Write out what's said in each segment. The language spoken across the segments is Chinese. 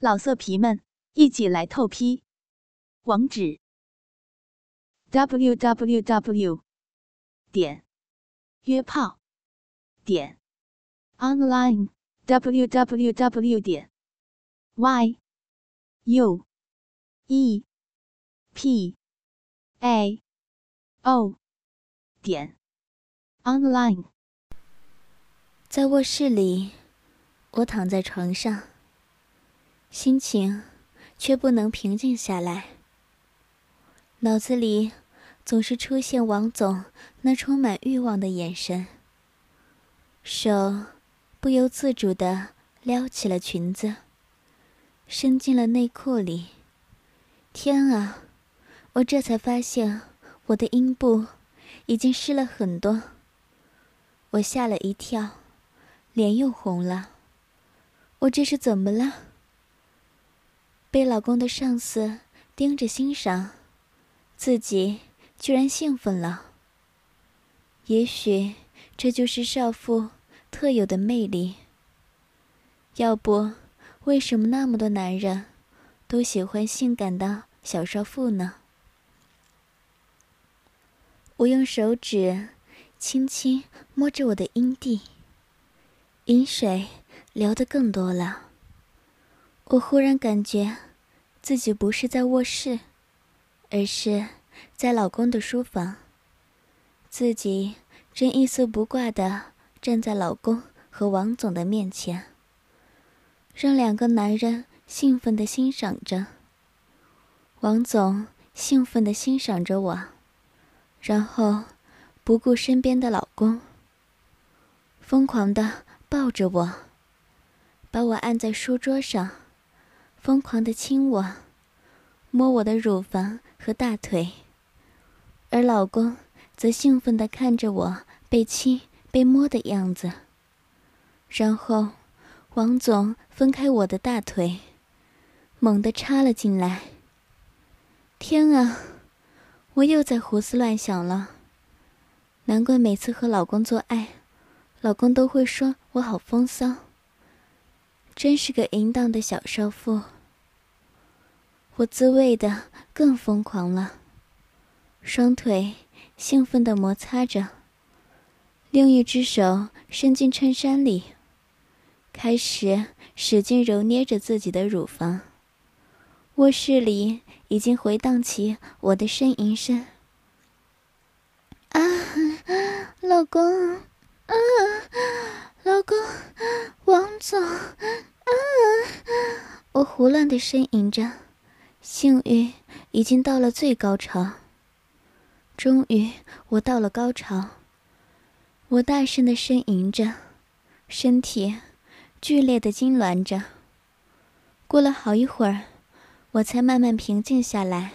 老色皮们，一起来透批！网址：w w w 点约炮点 online w w w 点 y u e p a o 点 online。在卧室里，我躺在床上。心情却不能平静下来，脑子里总是出现王总那充满欲望的眼神，手不由自主地撩起了裙子，伸进了内裤里。天啊！我这才发现我的阴部已经湿了很多，我吓了一跳，脸又红了。我这是怎么了？被老公的上司盯着欣赏，自己居然兴奋了。也许这就是少妇特有的魅力。要不，为什么那么多男人都喜欢性感的小少妇呢？我用手指轻轻摸着我的阴蒂，饮水流得更多了。我忽然感觉，自己不是在卧室，而是在老公的书房。自己正一丝不挂的站在老公和王总的面前，让两个男人兴奋的欣赏着。王总兴奋的欣赏着我，然后不顾身边的老公，疯狂的抱着我，把我按在书桌上。疯狂的亲我，摸我的乳房和大腿，而老公则兴奋的看着我被亲、被摸的样子。然后，王总分开我的大腿，猛地插了进来。天啊，我又在胡思乱想了。难怪每次和老公做爱，老公都会说我好风骚。真是个淫荡的小少妇。我自慰的更疯狂了，双腿兴奋的摩擦着，另一只手伸进衬衫里，开始使劲揉捏着自己的乳房。卧室里已经回荡起我的呻吟声。啊，老公，啊，老公，王总，啊，我胡乱的呻吟着。性欲已经到了最高潮。终于，我到了高潮。我大声的呻吟着，身体剧烈的痉挛着。过了好一会儿，我才慢慢平静下来。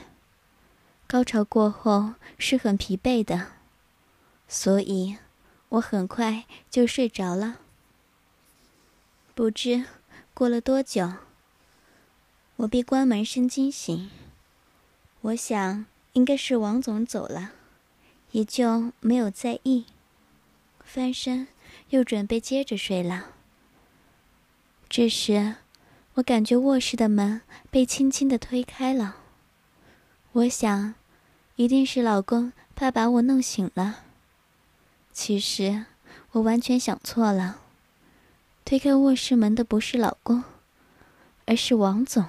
高潮过后是很疲惫的，所以我很快就睡着了。不知过了多久。我被关门声惊醒，我想应该是王总走了，也就没有在意。翻身又准备接着睡了。这时，我感觉卧室的门被轻轻的推开了。我想，一定是老公怕把我弄醒了。其实，我完全想错了。推开卧室门的不是老公，而是王总。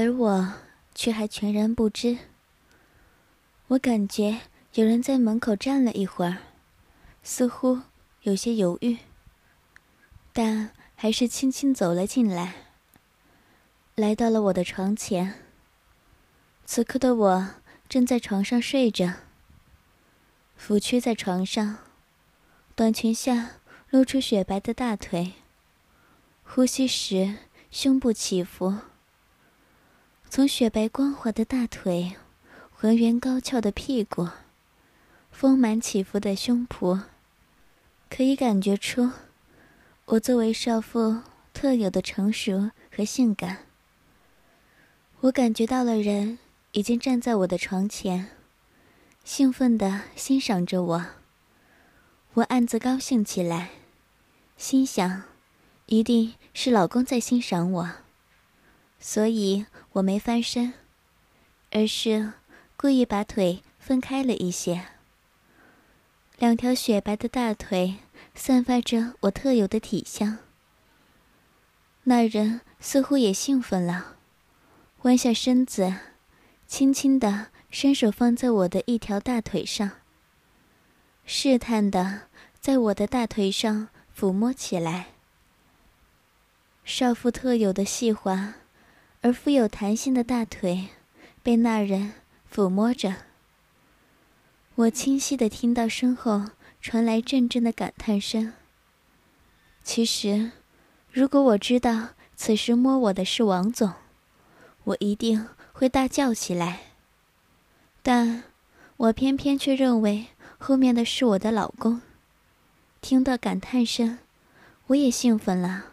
而我却还全然不知。我感觉有人在门口站了一会儿，似乎有些犹豫，但还是轻轻走了进来，来到了我的床前。此刻的我正在床上睡着，俯屈在床上，短裙下露出雪白的大腿，呼吸时胸部起伏。从雪白光滑的大腿，浑圆高翘的屁股，丰满起伏的胸脯，可以感觉出我作为少妇特有的成熟和性感。我感觉到了人已经站在我的床前，兴奋地欣赏着我。我暗自高兴起来，心想，一定是老公在欣赏我。所以我没翻身，而是故意把腿分开了一些。两条雪白的大腿散发着我特有的体香。那人似乎也兴奋了，弯下身子，轻轻地伸手放在我的一条大腿上，试探地在我的大腿上抚摸起来。少妇特有的细滑而富有弹性的大腿被那人抚摸着，我清晰地听到身后传来阵阵的感叹声。其实。如果我知道此时摸我的是王总，我一定会大叫起来。但我偏偏却认为后面的是我的老公。听到感叹声，我也兴奋了，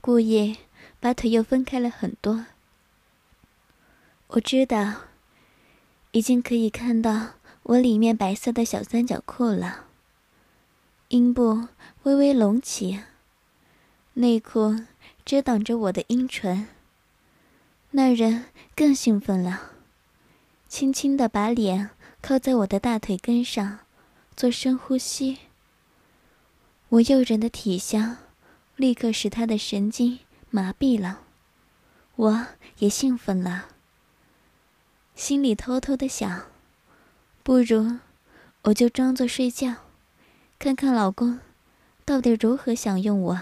故意把腿又分开了很多。我知道，已经可以看到我里面白色的小三角裤了，阴部微微隆起。内裤遮挡着我的阴唇。那人更兴奋了，轻轻地把脸靠在我的大腿根上，做深呼吸。我诱人的体香立刻使他的神经麻痹了，我也兴奋了，心里偷偷的想：不如我就装作睡觉，看看老公到底如何享用我。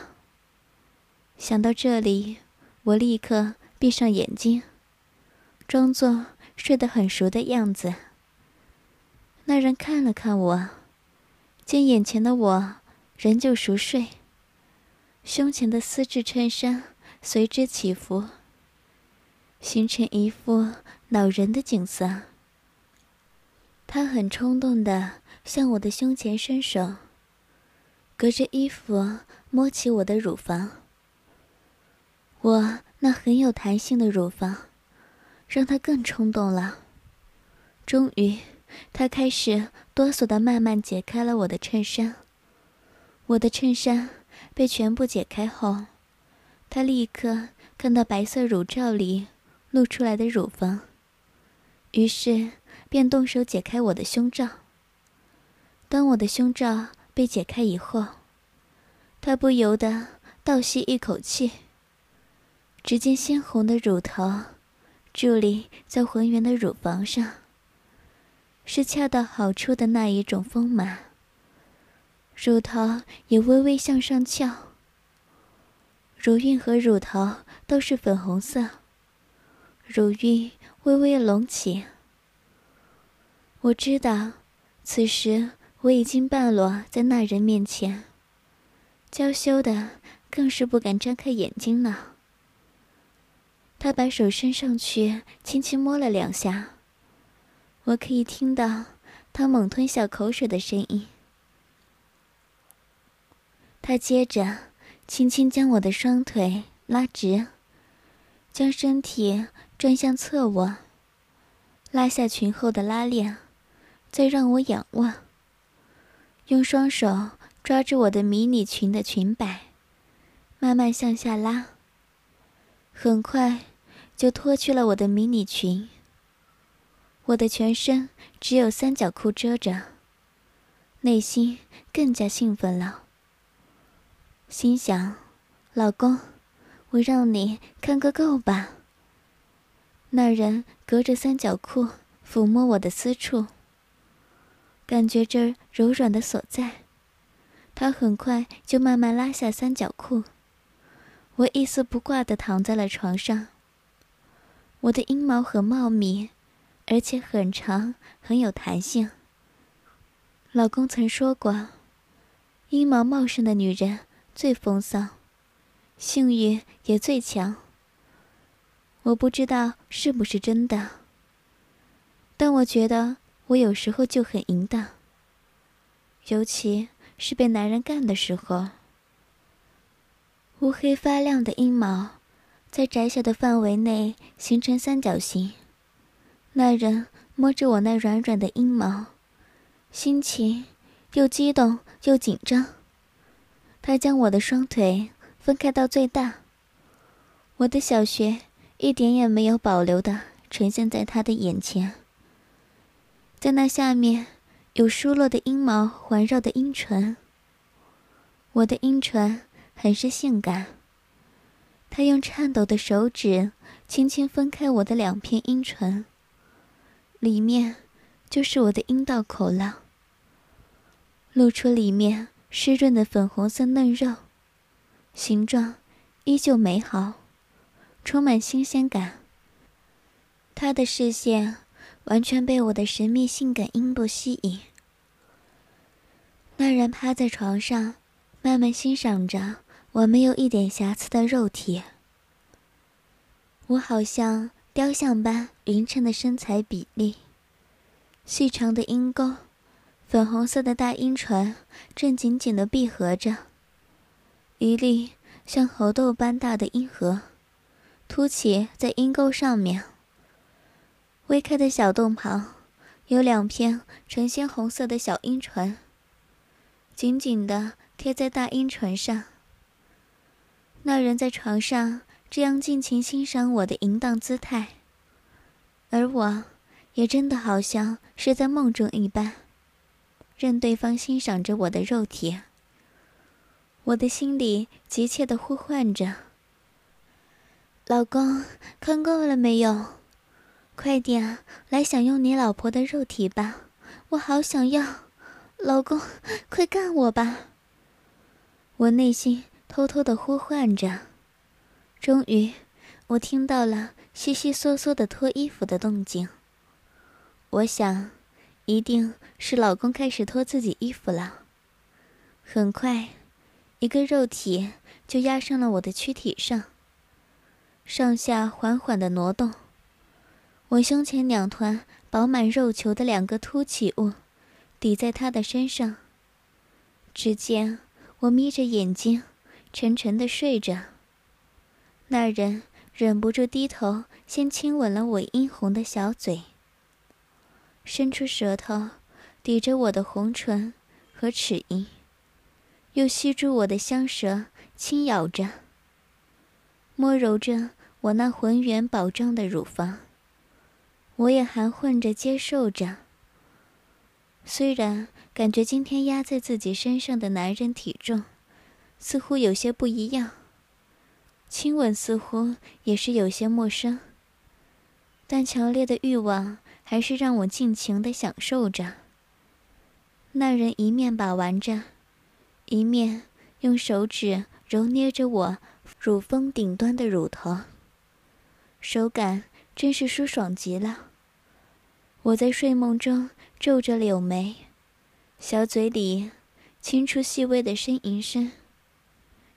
想到这里，我立刻闭上眼睛，装作睡得很熟的样子。那人看了看我，见眼前的我仍旧熟睡，胸前的丝质衬衫随之起伏，形成一幅恼人的景色。他很冲动的向我的胸前伸手，隔着衣服摸起我的乳房。我那很有弹性的乳房，让他更冲动了。终于，他开始哆嗦的慢慢解开了我的衬衫。我的衬衫被全部解开后，他立刻看到白色乳罩里露出来的乳房，于是便动手解开我的胸罩。当我的胸罩被解开以后，他不由得倒吸一口气。只见鲜红的乳头伫立在浑圆的乳房上，是恰到好处的那一种丰满。乳头也微微向上翘，乳晕和乳头都是粉红色，乳晕微微隆起。我知道，此时我已经半裸在那人面前，娇羞的更是不敢张开眼睛了。他把手伸上去，轻轻摸了两下。我可以听到他猛吞小口水的声音。他接着轻轻将我的双腿拉直，将身体转向侧卧，拉下裙后的拉链，再让我仰望，用双手抓住我的迷你裙的裙摆，慢慢向下拉。很快。就脱去了我的迷你裙。我的全身只有三角裤遮着，内心更加兴奋了。心想：“老公，我让你看个够吧。”那人隔着三角裤抚摸我的私处，感觉这柔软的所在。他很快就慢慢拉下三角裤，我一丝不挂的躺在了床上。我的阴毛很茂密，而且很长，很有弹性。老公曾说过，阴毛茂盛的女人最风骚，性欲也最强。我不知道是不是真的，但我觉得我有时候就很淫荡，尤其是被男人干的时候。乌黑发亮的阴毛。在窄小的范围内形成三角形。那人摸着我那软软的阴毛，心情又激动又紧张。他将我的双腿分开到最大，我的小穴一点也没有保留的呈现在他的眼前。在那下面，有疏落的阴毛环绕的阴唇。我的阴唇很是性感。他用颤抖的手指轻轻分开我的两片阴唇，里面就是我的阴道口了，露出里面湿润的粉红色嫩肉，形状依旧美好，充满新鲜感。他的视线完全被我的神秘性感阴部吸引。那人趴在床上，慢慢欣赏着。我没有一点瑕疵的肉体，我好像雕像般匀称的身材比例，细长的阴沟，粉红色的大阴唇正紧紧的闭合着，一粒像猴豆般大的阴核凸起在阴沟上面，微开的小洞旁有两片呈鲜红色的小阴唇，紧紧的贴在大阴唇上。那人在床上这样尽情欣赏我的淫荡姿态，而我，也真的好像是在梦中一般，任对方欣赏着我的肉体。我的心里急切的呼唤着：“老公，看够了没有？快点来享用你老婆的肉体吧，我好想要！老公，快干我吧！”我内心。偷偷的呼唤着，终于，我听到了悉悉嗦嗦的脱衣服的动静。我想，一定是老公开始脱自己衣服了。很快，一个肉体就压上了我的躯体上，上下缓缓的挪动。我胸前两团饱满肉球的两个凸起物，抵在他的身上。只见我眯着眼睛。沉沉的睡着，那人忍不住低头，先亲吻了我殷红的小嘴，伸出舌头抵着我的红唇和齿龈，又吸住我的香舌，轻咬着，摸揉着我那浑圆饱胀的乳房。我也含混着接受着，虽然感觉今天压在自己身上的男人体重。似乎有些不一样，亲吻似乎也是有些陌生，但强烈的欲望还是让我尽情的享受着。那人一面把玩着，一面用手指揉捏着我乳峰顶端的乳头，手感真是舒爽极了。我在睡梦中皱着柳眉，小嘴里轻出细微的呻吟声。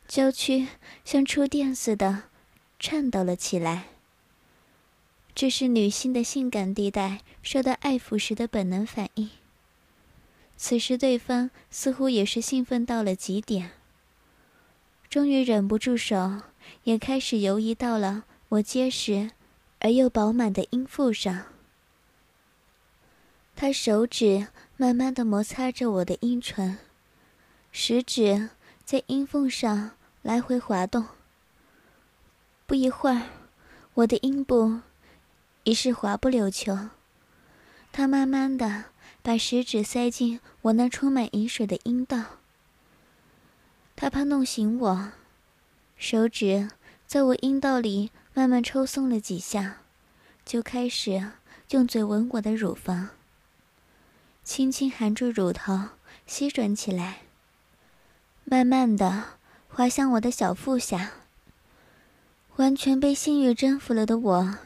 娇躯像触电似的颤抖了起来。这是女性的性感地带受到爱抚时的本能反应。此时，对方似乎也是兴奋到了极点，终于忍不住手，也开始游移到了我结实而又饱满的阴腹上。他手指慢慢的摩擦着我的阴唇，食指在阴缝上。来回滑动。不一会儿，我的阴部已是滑不溜秋。他慢慢的把食指塞进我那充满饮水的阴道。他怕弄醒我，手指在我阴道里慢慢抽松了几下，就开始用嘴吻我的乳房，轻轻含住乳头吸吮起来。慢慢的。滑向我的小腹下。完全被性欲征服了的我，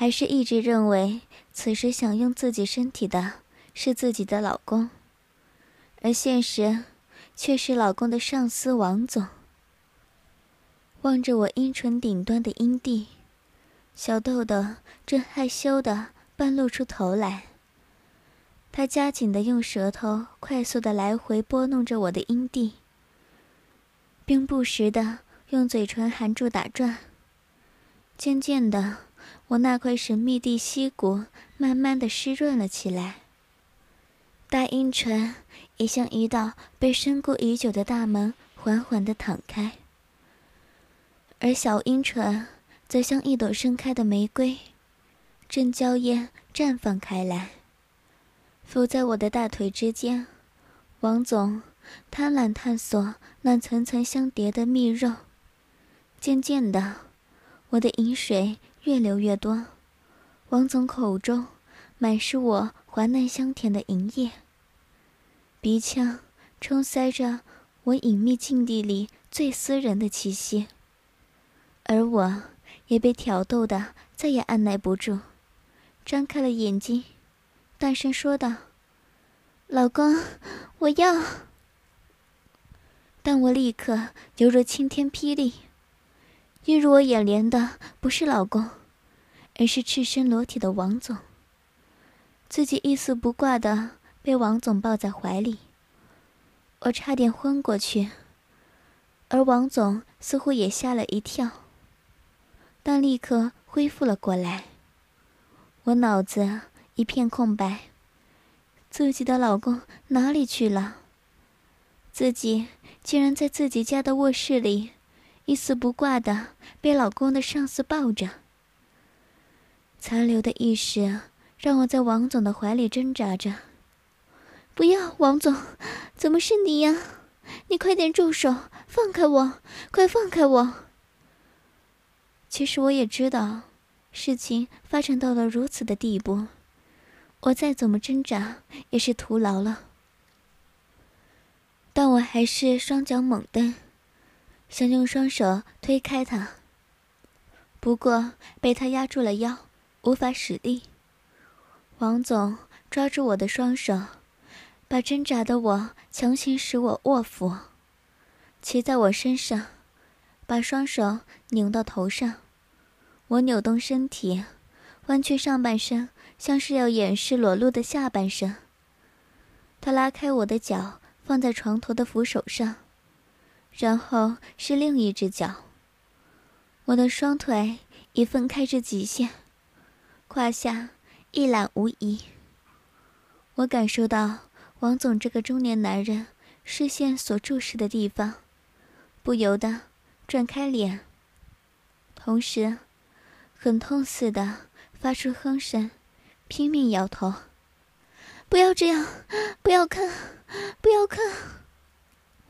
还是一直认为此时享用自己身体的是自己的老公，而现实却是老公的上司王总。望着我阴唇顶端的阴蒂，小豆豆正害羞的半露出头来。他加紧的用舌头快速的来回拨弄着我的阴蒂。并不时的用嘴唇含住打转。渐渐的，我那块神秘地溪谷慢慢的湿润了起来。大阴唇也像一道被深固已久的大门缓缓的敞开，而小阴唇则像一朵盛开的玫瑰，正娇艳绽放开来。伏在我的大腿之间，王总贪婪探索那层层相叠的蜜肉。渐渐的，我的饮水越流越多，王总口中满是我滑嫩香甜的银液。鼻腔充塞着我隐秘境地里最私人的气息，而我也被挑逗的再也按耐不住，张开了眼睛，大声说道：“老公，我要！”但我立刻犹如晴天霹雳，映入我眼帘的不是老公，而是赤身裸体的王总。自己一丝不挂的。被王总抱在怀里，我差点昏过去，而王总似乎也吓了一跳，但立刻恢复了过来。我脑子一片空白，自己的老公哪里去了？自己竟然在自己家的卧室里，一丝不挂的被老公的上司抱着。残留的意识让我在王总的怀里挣扎着。不要，王总，怎么是你呀？你快点住手，放开我，快放开我！其实我也知道，事情发展到了如此的地步，我再怎么挣扎也是徒劳了。但我还是双脚猛蹬，想用双手推开他，不过被他压住了腰，无法使力。王总抓住我的双手。把挣扎的我强行使我卧伏，骑在我身上，把双手拧到头上。我扭动身体，弯曲上半身，像是要掩饰裸露的下半身。他拉开我的脚，放在床头的扶手上，然后是另一只脚。我的双腿已分开至极限，胯下一览无遗。我感受到。王总这个中年男人视线所注视的地方，不由得转开脸，同时很痛似的发出哼声，拼命摇头：“不要这样，不要看，不要看，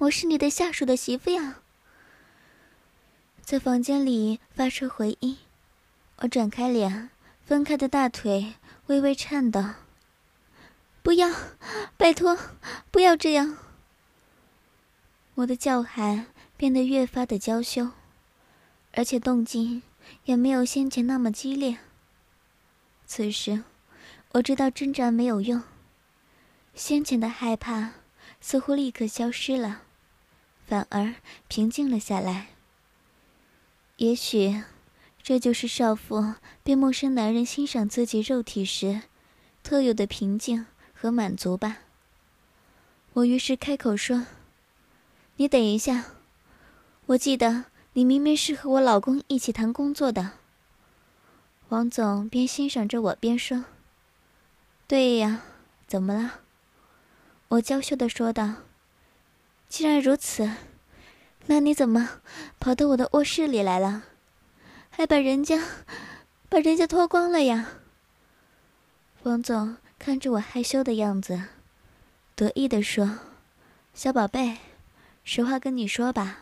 我是你的下属的媳妇呀！”在房间里发出回音，我转开脸，分开的大腿微微颤抖。不要，拜托，不要这样！我的叫喊变得越发的娇羞，而且动静也没有先前那么激烈。此时，我知道挣扎没有用，先前的害怕似乎立刻消失了，反而平静了下来。也许，这就是少妇被陌生男人欣赏自己肉体时特有的平静。和满足吧。我于是开口说：“你等一下，我记得你明明是和我老公一起谈工作的。”王总边欣赏着我边说：“对呀，怎么了？”我娇羞的说道：“既然如此，那你怎么跑到我的卧室里来了，还把人家把人家脱光了呀？”王总。看着我害羞的样子，得意地说：“小宝贝，实话跟你说吧，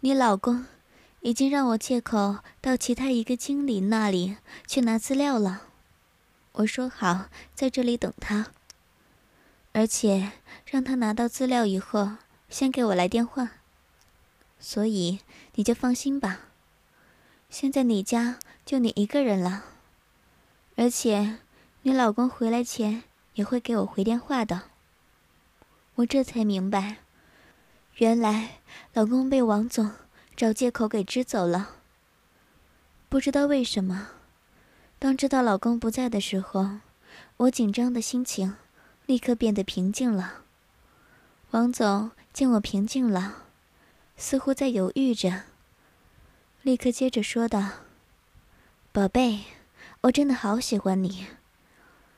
你老公已经让我借口到其他一个经理那里去拿资料了。我说好在这里等他，而且让他拿到资料以后先给我来电话。所以你就放心吧，现在你家就你一个人了，而且。”你老公回来前也会给我回电话的。我这才明白，原来老公被王总找借口给支走了。不知道为什么，当知道老公不在的时候，我紧张的心情立刻变得平静了。王总见我平静了，似乎在犹豫着，立刻接着说道：“宝贝，我真的好喜欢你。”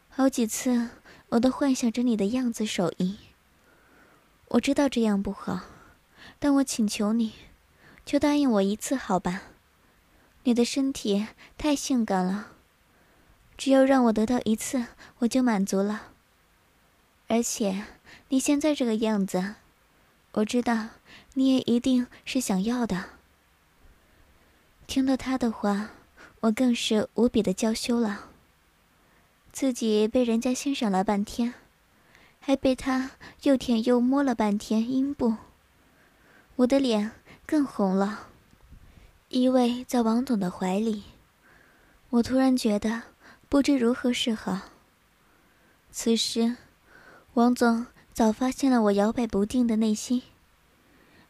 好几次，我都幻想着你的样子、手艺。我知道这样不好，但我请求你，就答应我一次好吧？你的身体太性感了，只要让我得到一次，我就满足了。而且你现在这个样子，我知道你也一定是想要的。”听了他的话，我更是无比的娇羞了。自己被人家欣赏了半天，还被他又舔又摸了半天阴部，我的脸更红了。依偎在王总的怀里，我突然觉得不知如何是好。此时，王总早发现了我摇摆不定的内心，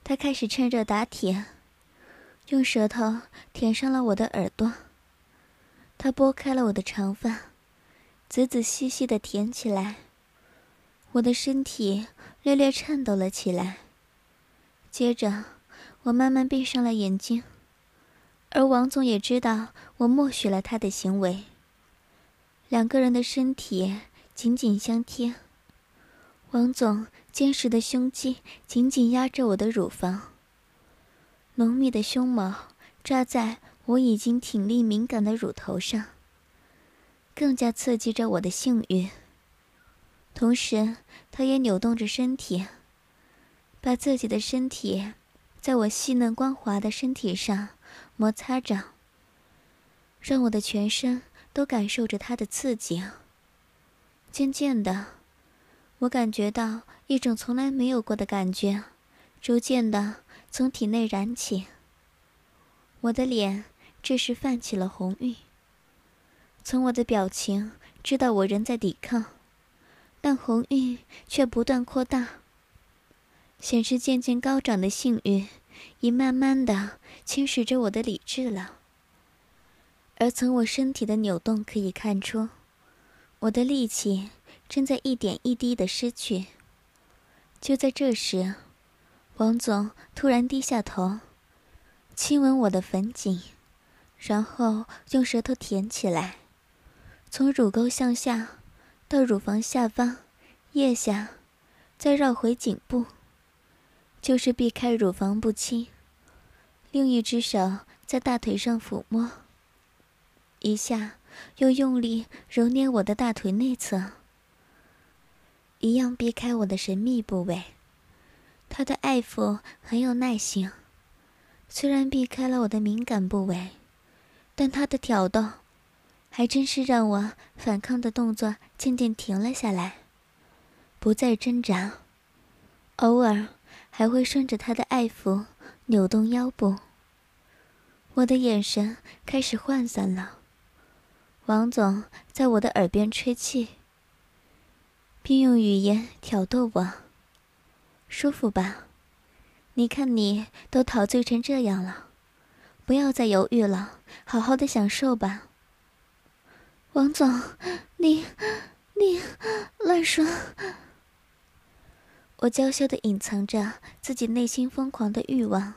他开始趁热打铁。用舌头舔上了我的耳朵，他拨开了我的长发，仔仔细细的舔起来，我的身体略略颤抖了起来。接着，我慢慢闭上了眼睛，而王总也知道我默许了他的行为。两个人的身体紧紧相贴，王总坚实的胸肌紧紧压着我的乳房。浓密的胸毛扎在我已经挺立敏感的乳头上，更加刺激着我的性欲。同时，他也扭动着身体，把自己的身体在我细嫩光滑的身体上摩擦着，让我的全身都感受着他的刺激。渐渐的，我感觉到一种从来没有过的感觉，逐渐的。从体内燃起，我的脸这时泛起了红晕。从我的表情知道我仍在抵抗，但红晕却不断扩大，显示渐渐高涨的性欲已慢慢的侵蚀着我的理智了。而从我身体的扭动可以看出，我的力气正在一点一滴的失去。就在这时。王总突然低下头，亲吻我的粉颈，然后用舌头舔起来，从乳沟向下，到乳房下方、腋下，再绕回颈部，就是避开乳房不亲。另一只手在大腿上抚摸，一下又用力揉捏我的大腿内侧，一样避开我的神秘部位。他的爱抚很有耐心，虽然避开了我的敏感部位，但他的挑逗，还真是让我反抗的动作渐渐停了下来，不再挣扎，偶尔还会顺着他的爱抚扭动腰部。我的眼神开始涣散了，王总在我的耳边吹气，并用语言挑逗我。舒服吧？你看你都陶醉成这样了，不要再犹豫了，好好的享受吧。王总，你你乱说！我娇羞的隐藏着自己内心疯狂的欲望，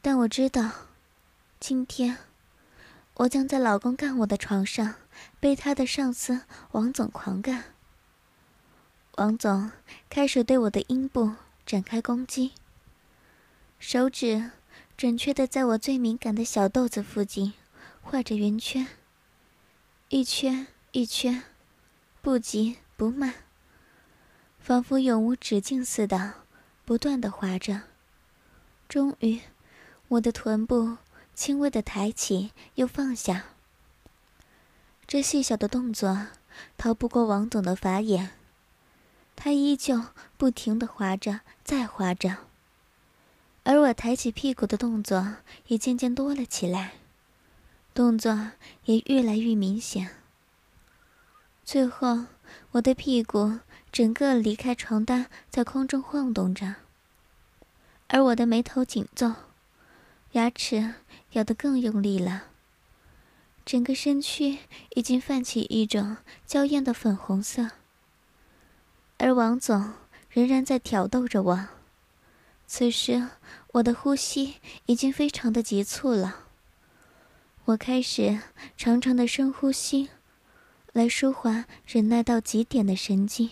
但我知道，今天我将在老公干我的床上被他的上司王总狂干。王总开始对我的阴部展开攻击，手指准确的在我最敏感的小豆子附近画着圆圈，一圈一圈，不急不慢，仿佛永无止境似的，不断的划着。终于，我的臀部轻微的抬起又放下，这细小的动作逃不过王总的法眼。他依旧不停地划着，再划着，而我抬起屁股的动作也渐渐多了起来，动作也越来越明显。最后，我的屁股整个离开床单，在空中晃动着，而我的眉头紧皱，牙齿咬得更用力了，整个身躯已经泛起一种娇艳的粉红色。而王总仍然在挑逗着我，此时我的呼吸已经非常的急促了。我开始长长的深呼吸，来舒缓忍耐到极点的神经。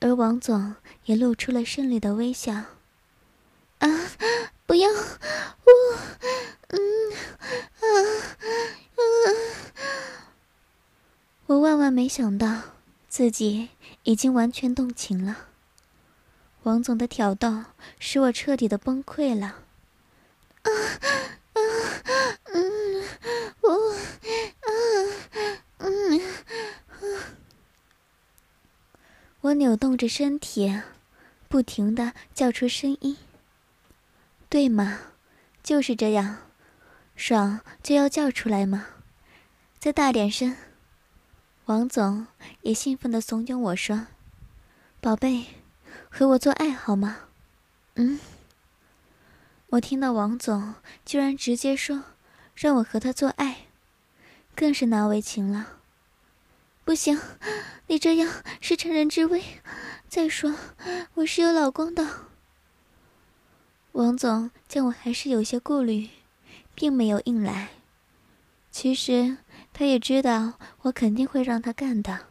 而王总也露出了胜利的微笑。啊不要，我，嗯，啊，啊！我万万没想到自己已经完全动情了。王总的挑逗使我彻底的崩溃了。啊啊嗯，我啊嗯我扭动着身体，不停的叫出声音。对吗？就是这样，爽就要叫出来吗？再大点声。王总也兴奋的怂恿我说：“宝贝。”和我做爱好吗？嗯。我听到王总居然直接说让我和他做爱，更是难为情了。不行，你这样是趁人之危。再说，我是有老公的。王总见我还是有些顾虑，并没有硬来。其实他也知道我肯定会让他干的。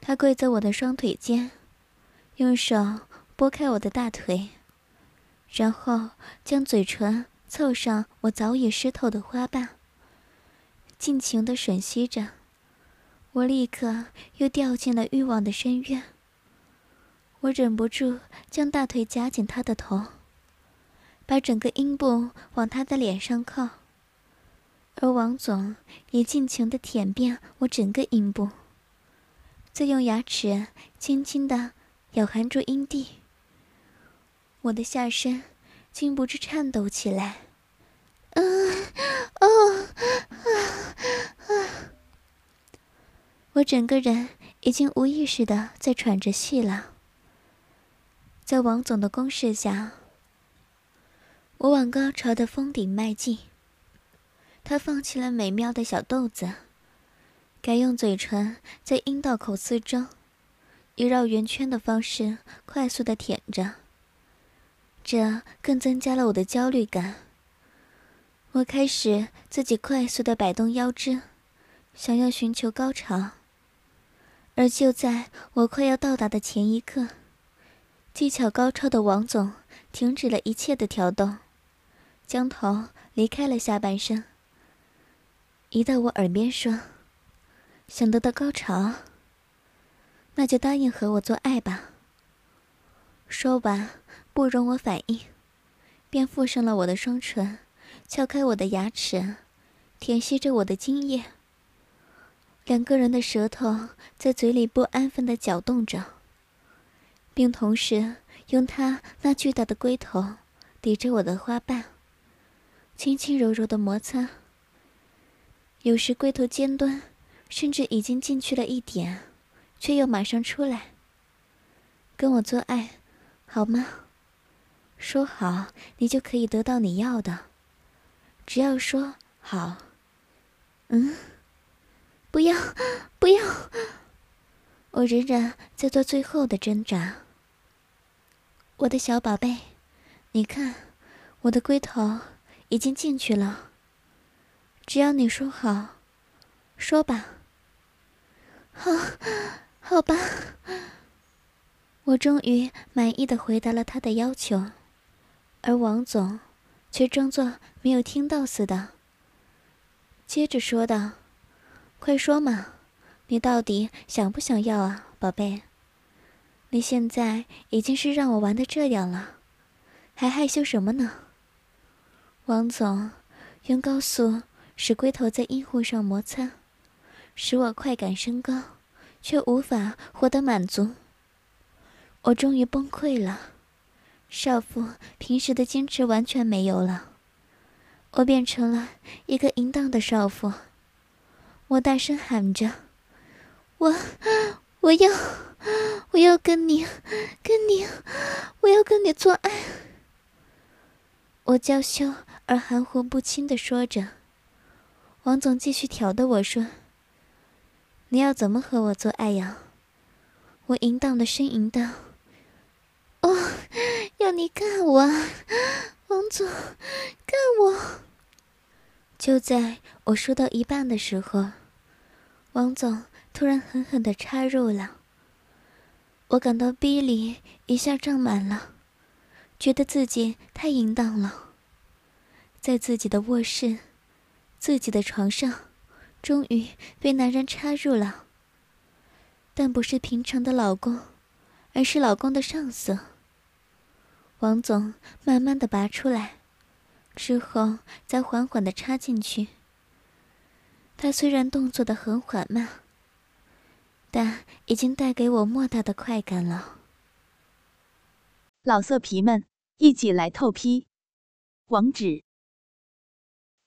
他跪在我的双腿间。用手拨开我的大腿，然后将嘴唇凑上我早已湿透的花瓣，尽情的吮吸着。我立刻又掉进了欲望的深渊。我忍不住将大腿夹紧他的头，把整个阴部往他的脸上靠，而王总也尽情的舔遍我整个阴部，再用牙齿轻轻的。咬含住阴蒂，我的下身禁不住颤抖起来。啊，哦，啊啊！我整个人已经无意识的在喘着气了。在王总的攻势下，我往高潮的峰顶迈进。他放弃了美妙的小豆子，改用嘴唇在阴道口四周。以绕圆圈的方式快速的舔着，这更增加了我的焦虑感。我开始自己快速的摆动腰肢，想要寻求高潮。而就在我快要到达的前一刻，技巧高超的王总停止了一切的挑动，将头离开了下半身，移到我耳边说：“想得到高潮。”那就答应和我做爱吧。说完，不容我反应，便附上了我的双唇，撬开我的牙齿，舔吸着我的精液。两个人的舌头在嘴里不安分的搅动着，并同时用他那巨大的龟头抵着我的花瓣，轻轻柔柔的摩擦。有时龟头尖端甚至已经进去了一点。却又马上出来，跟我做爱，好吗？说好，你就可以得到你要的。只要说好。嗯，不要，不要！我仍然在做最后的挣扎。我的小宝贝，你看，我的龟头已经进去了。只要你说好，说吧。好。好吧，我终于满意的回答了他的要求，而王总却装作没有听到似的，接着说道：“快说嘛，你到底想不想要啊，宝贝？你现在已经是让我玩的这样了，还害羞什么呢？”王总用高速使龟头在阴户上摩擦，使我快感升高。却无法获得满足，我终于崩溃了。少妇平时的矜持完全没有了，我变成了一个淫荡的少妇。我大声喊着：“我，我要，我要跟你，跟你，我要跟你做爱。”我娇羞而含糊不清的说着。王总继续挑逗我说。你要怎么和我做爱呀？我淫荡的呻吟道：“哦，要你干我，王总，干我！”就在我说到一半的时候，王总突然狠狠的插入了。我感到逼里一下胀满了，觉得自己太淫荡了，在自己的卧室、自己的床上，终于被男人插入了。但不是平常的老公，而是老公的上司。王总慢慢的拔出来，之后再缓缓的插进去。他虽然动作的很缓慢，但已经带给我莫大的快感了。老色皮们，一起来透批！网址